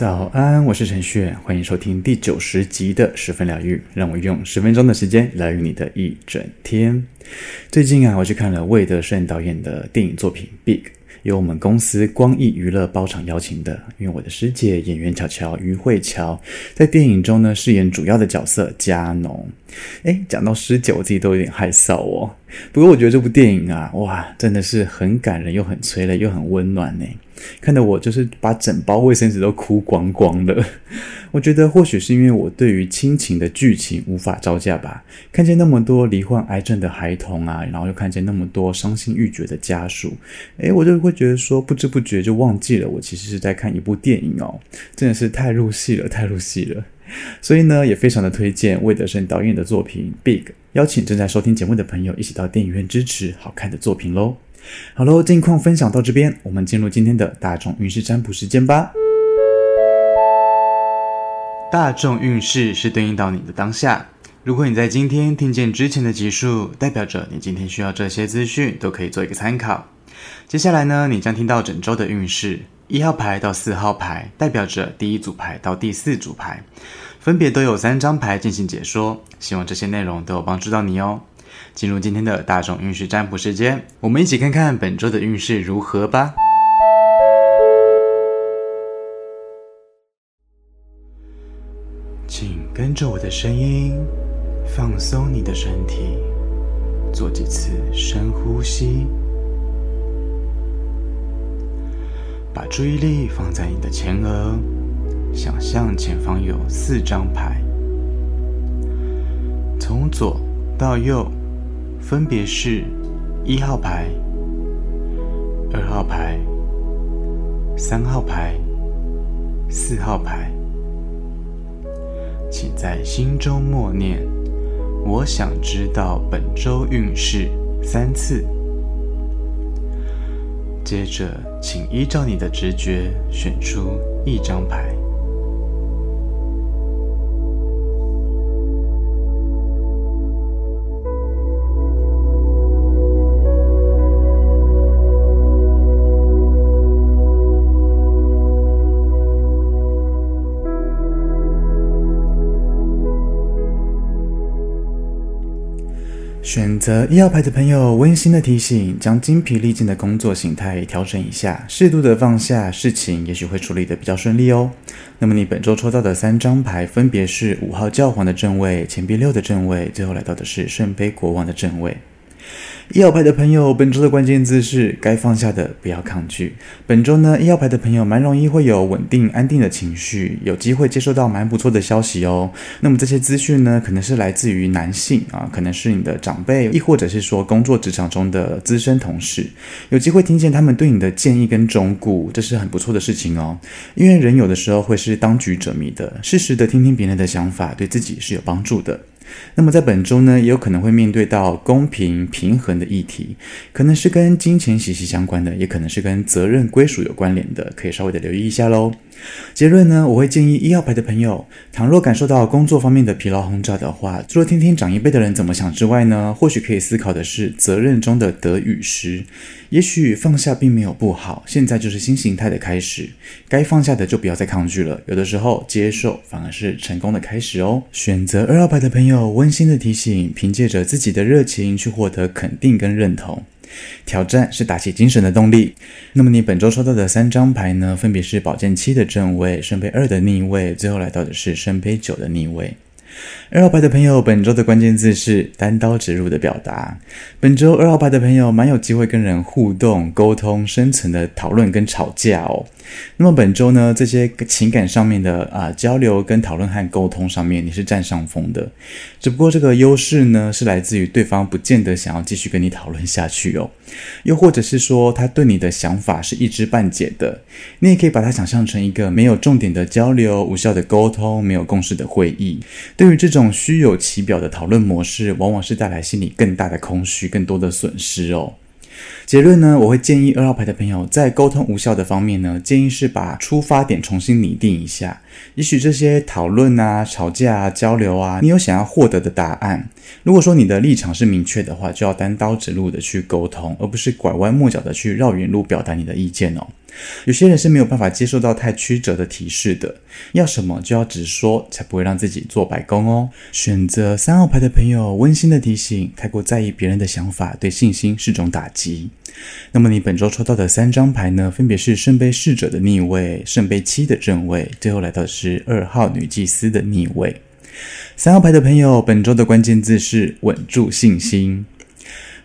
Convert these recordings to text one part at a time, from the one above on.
早安，我是陈旭，欢迎收听第九十集的十分疗愈，让我用十分钟的时间疗愈你的一整天。最近啊，我去看了魏德圣导演的电影作品《Big》。由我们公司光艺娱乐包场邀请的，因为我的师姐演员巧巧于慧乔在电影中呢饰演主要的角色佳浓。诶，讲到师姐，我自己都有点害臊哦。不过我觉得这部电影啊，哇，真的是很感人，又很催泪，又很温暖呢。看得我就是把整包卫生纸都哭光光了。我觉得或许是因为我对于亲情的剧情无法招架吧。看见那么多罹患癌症的孩童啊，然后又看见那么多伤心欲绝的家属，诶，我就会觉得说，不知不觉就忘记了我其实是在看一部电影哦。真的是太入戏了，太入戏了。所以呢，也非常的推荐魏德圣导演的作品《Big》，邀请正在收听节目的朋友一起到电影院支持好看的作品喽。好喽，近况分享到这边，我们进入今天的大众运势占卜时间吧。大众运势是对应到你的当下。如果你在今天听见之前的集数，代表着你今天需要这些资讯，都可以做一个参考。接下来呢，你将听到整周的运势，一号牌到四号牌，代表着第一组牌到第四组牌，分别都有三张牌进行解说。希望这些内容都有帮助到你哦。进入今天的大众运势占卜时间，我们一起看看本周的运势如何吧。请跟着我的声音，放松你的身体，做几次深呼吸，把注意力放在你的前额，想象前方有四张牌，从左到右。分别是一号牌、二号牌、三号牌、四号牌。请在心中默念：“我想知道本周运势”三次。接着，请依照你的直觉选出一张牌。选择医药牌的朋友，温馨的提醒：将精疲力尽的工作形态调整一下，适度的放下，事情也许会处理的比较顺利哦。那么你本周抽到的三张牌分别是五号教皇的正位、钱币六的正位，最后来到的是圣杯国王的正位。一号牌的朋友，本周的关键字是该放下的，不要抗拒。本周呢，一号牌的朋友蛮容易会有稳定安定的情绪，有机会接收到蛮不错的消息哦。那么这些资讯呢，可能是来自于男性啊，可能是你的长辈，亦或者是说工作职场中的资深同事，有机会听见他们对你的建议跟忠告，这是很不错的事情哦。因为人有的时候会是当局者迷的，适时的听听别人的想法，对自己是有帮助的。那么在本周呢，也有可能会面对到公平平衡的议题，可能是跟金钱息息相关的，也可能是跟责任归属有关联的，可以稍微的留意一下喽。结论呢，我会建议一号牌的朋友，倘若感受到工作方面的疲劳轰炸的话，除了听听长一辈的人怎么想之外呢，或许可以思考的是责任中的得与失。也许放下并没有不好，现在就是新形态的开始，该放下的就不要再抗拒了。有的时候接受反而是成功的开始哦。选择二号牌的朋友，温馨的提醒：凭借着自己的热情去获得肯定跟认同。挑战是打起精神的动力。那么你本周抽到的三张牌呢？分别是宝剑七的正位、圣杯二的逆位，最后来到的是圣杯九的逆位。二号牌的朋友，本周的关键字是单刀直入的表达。本周二号牌的朋友蛮有机会跟人互动、沟通、深层的讨论跟吵架哦。那么本周呢，这些情感上面的啊交流跟讨论和沟通上面，你是占上风的。只不过这个优势呢，是来自于对方不见得想要继续跟你讨论下去哦，又或者是说他对你的想法是一知半解的。你也可以把它想象成一个没有重点的交流、无效的沟通、没有共识的会议。对于这种虚有其表的讨论模式，往往是带来心里更大的空虚、更多的损失哦。结论呢，我会建议二号牌的朋友在沟通无效的方面呢，建议是把出发点重新拟定一下。也许这些讨论啊、吵架啊、交流啊，你有想要获得的答案。如果说你的立场是明确的话，就要单刀直入的去沟通，而不是拐弯抹角的去绕远路表达你的意见哦。有些人是没有办法接受到太曲折的提示的，要什么就要直说，才不会让自己做白工哦。选择三号牌的朋友，温馨的提醒：太过在意别人的想法，对信心是种打击。那么你本周抽到的三张牌呢？分别是圣杯侍者的逆位、圣杯七的正位，最后来到的是二号女祭司的逆位。三号牌的朋友，本周的关键字是稳住信心。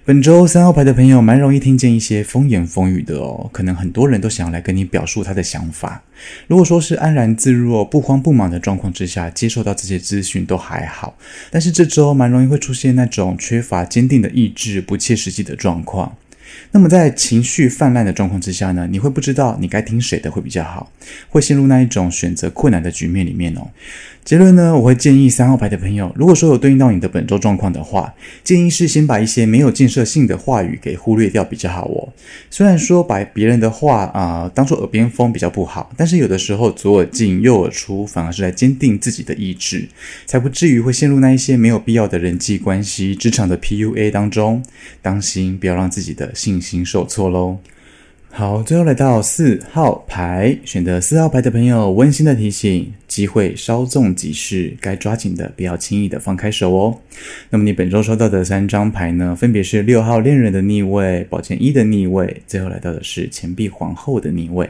本周三号牌的朋友蛮容易听见一些风言风语的哦，可能很多人都想要来跟你表述他的想法。如果说是安然自若、不慌不忙的状况之下，接受到这些资讯都还好。但是这周蛮容易会出现那种缺乏坚定的意志、不切实际的状况。那么在情绪泛滥的状况之下呢，你会不知道你该听谁的会比较好，会陷入那一种选择困难的局面里面哦。结论呢，我会建议三号牌的朋友，如果说有对应到你的本周状况的话，建议是先把一些没有建设性的话语给忽略掉比较好哦。虽然说把别人的话啊、呃、当做耳边风比较不好，但是有的时候左耳进右耳出，反而是来坚定自己的意志，才不至于会陷入那一些没有必要的人际关系、职场的 PUA 当中。当心不要让自己的信心受挫喽。好，最后来到四号牌，选择四号牌的朋友，温馨的提醒：机会稍纵即逝，该抓紧的不要轻易的放开手哦。那么你本周收到的三张牌呢，分别是六号恋人的逆位、宝剑一的逆位，最后来到的是钱币皇后的逆位。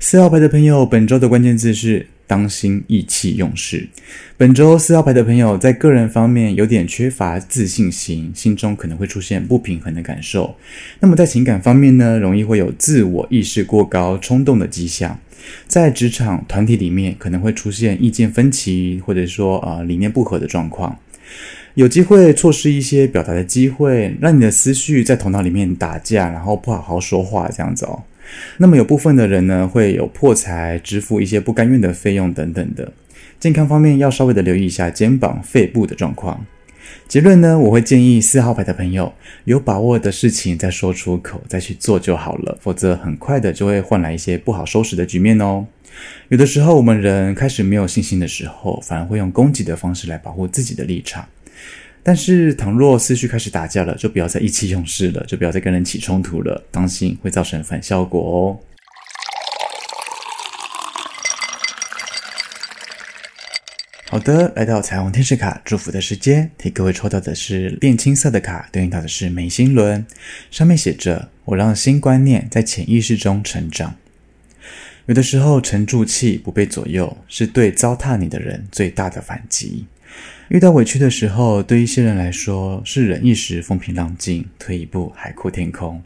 四号牌的朋友，本周的关键字是。当心意气用事。本周四号牌的朋友在个人方面有点缺乏自信心，心中可能会出现不平衡的感受。那么在情感方面呢，容易会有自我意识过高、冲动的迹象。在职场团体里面，可能会出现意见分歧，或者说啊、呃、理念不合的状况。有机会错失一些表达的机会，让你的思绪在头脑里面打架，然后不好好说话，这样子哦。那么有部分的人呢，会有破财、支付一些不甘愿的费用等等的。健康方面要稍微的留意一下肩膀、肺部的状况。结论呢，我会建议四号牌的朋友，有把握的事情再说出口，再去做就好了，否则很快的就会换来一些不好收拾的局面哦。有的时候我们人开始没有信心的时候，反而会用攻击的方式来保护自己的立场。但是，倘若思绪开始打架了，就不要再意气用事了，就不要再跟人起冲突了，当心会造成反效果哦。好的，来到彩虹天使卡祝福的时间，替各位抽到的是靛青色的卡，对应到的是眉心轮，上面写着：“我让新观念在潜意识中成长。”有的时候，沉住气，不被左右，是对糟蹋你的人最大的反击。遇到委屈的时候，对一些人来说是忍一时风平浪静，退一步海阔天空。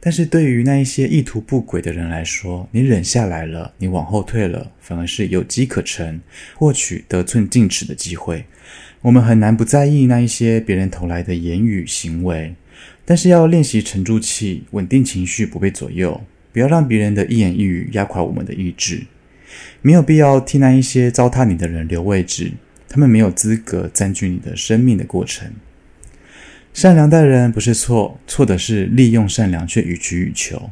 但是对于那一些意图不轨的人来说，你忍下来了，你往后退了，反而是有机可乘，获取得寸进尺的机会。我们很难不在意那一些别人投来的言语行为，但是要练习沉住气，稳定情绪，不被左右，不要让别人的一言一语压垮我们的意志。没有必要替那一些糟蹋你的人留位置。他们没有资格占据你的生命的过程。善良待人不是错，错的是利用善良却予取予求。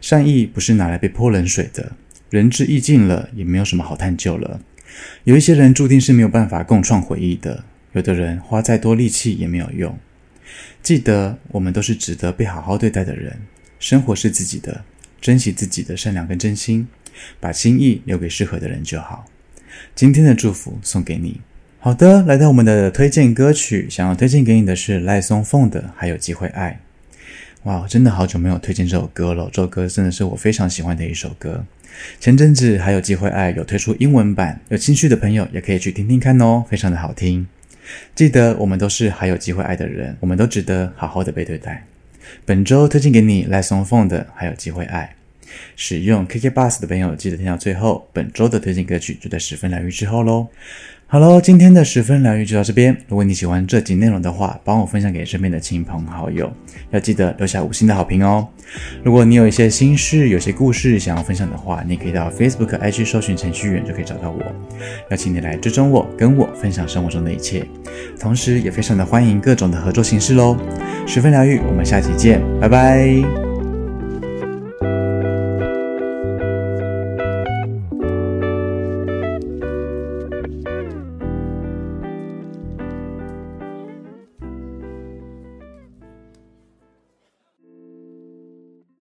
善意不是拿来被泼冷水的，仁至义尽了，也没有什么好探究了。有一些人注定是没有办法共创回忆的，有的人花再多力气也没有用。记得，我们都是值得被好好对待的人。生活是自己的，珍惜自己的善良跟真心，把心意留给适合的人就好。今天的祝福送给你。好的，来到我们的推荐歌曲，想要推荐给你的是赖松凤的《还有机会爱》。哇，真的好久没有推荐这首歌了，这首歌真的是我非常喜欢的一首歌。前阵子《还有机会爱》有推出英文版，有兴趣的朋友也可以去听听看哦，非常的好听。记得我们都是还有机会爱的人，我们都值得好好的被对待。本周推荐给你赖松凤的《还有机会爱》。使用 KK Bus 的朋友，记得听到最后。本周的推荐歌曲就在十分疗愈之后喽。好喽，今天的十分疗愈就到这边。如果你喜欢这集内容的话，帮我分享给身边的亲朋好友，要记得留下五星的好评哦。如果你有一些心事、有些故事想要分享的话，你可以到 Facebook、IG 搜寻程序员就可以找到我。邀请你来追踪我，跟我分享生活中的一切。同时，也非常的欢迎各种的合作形式喽。十分疗愈，我们下期见，拜拜。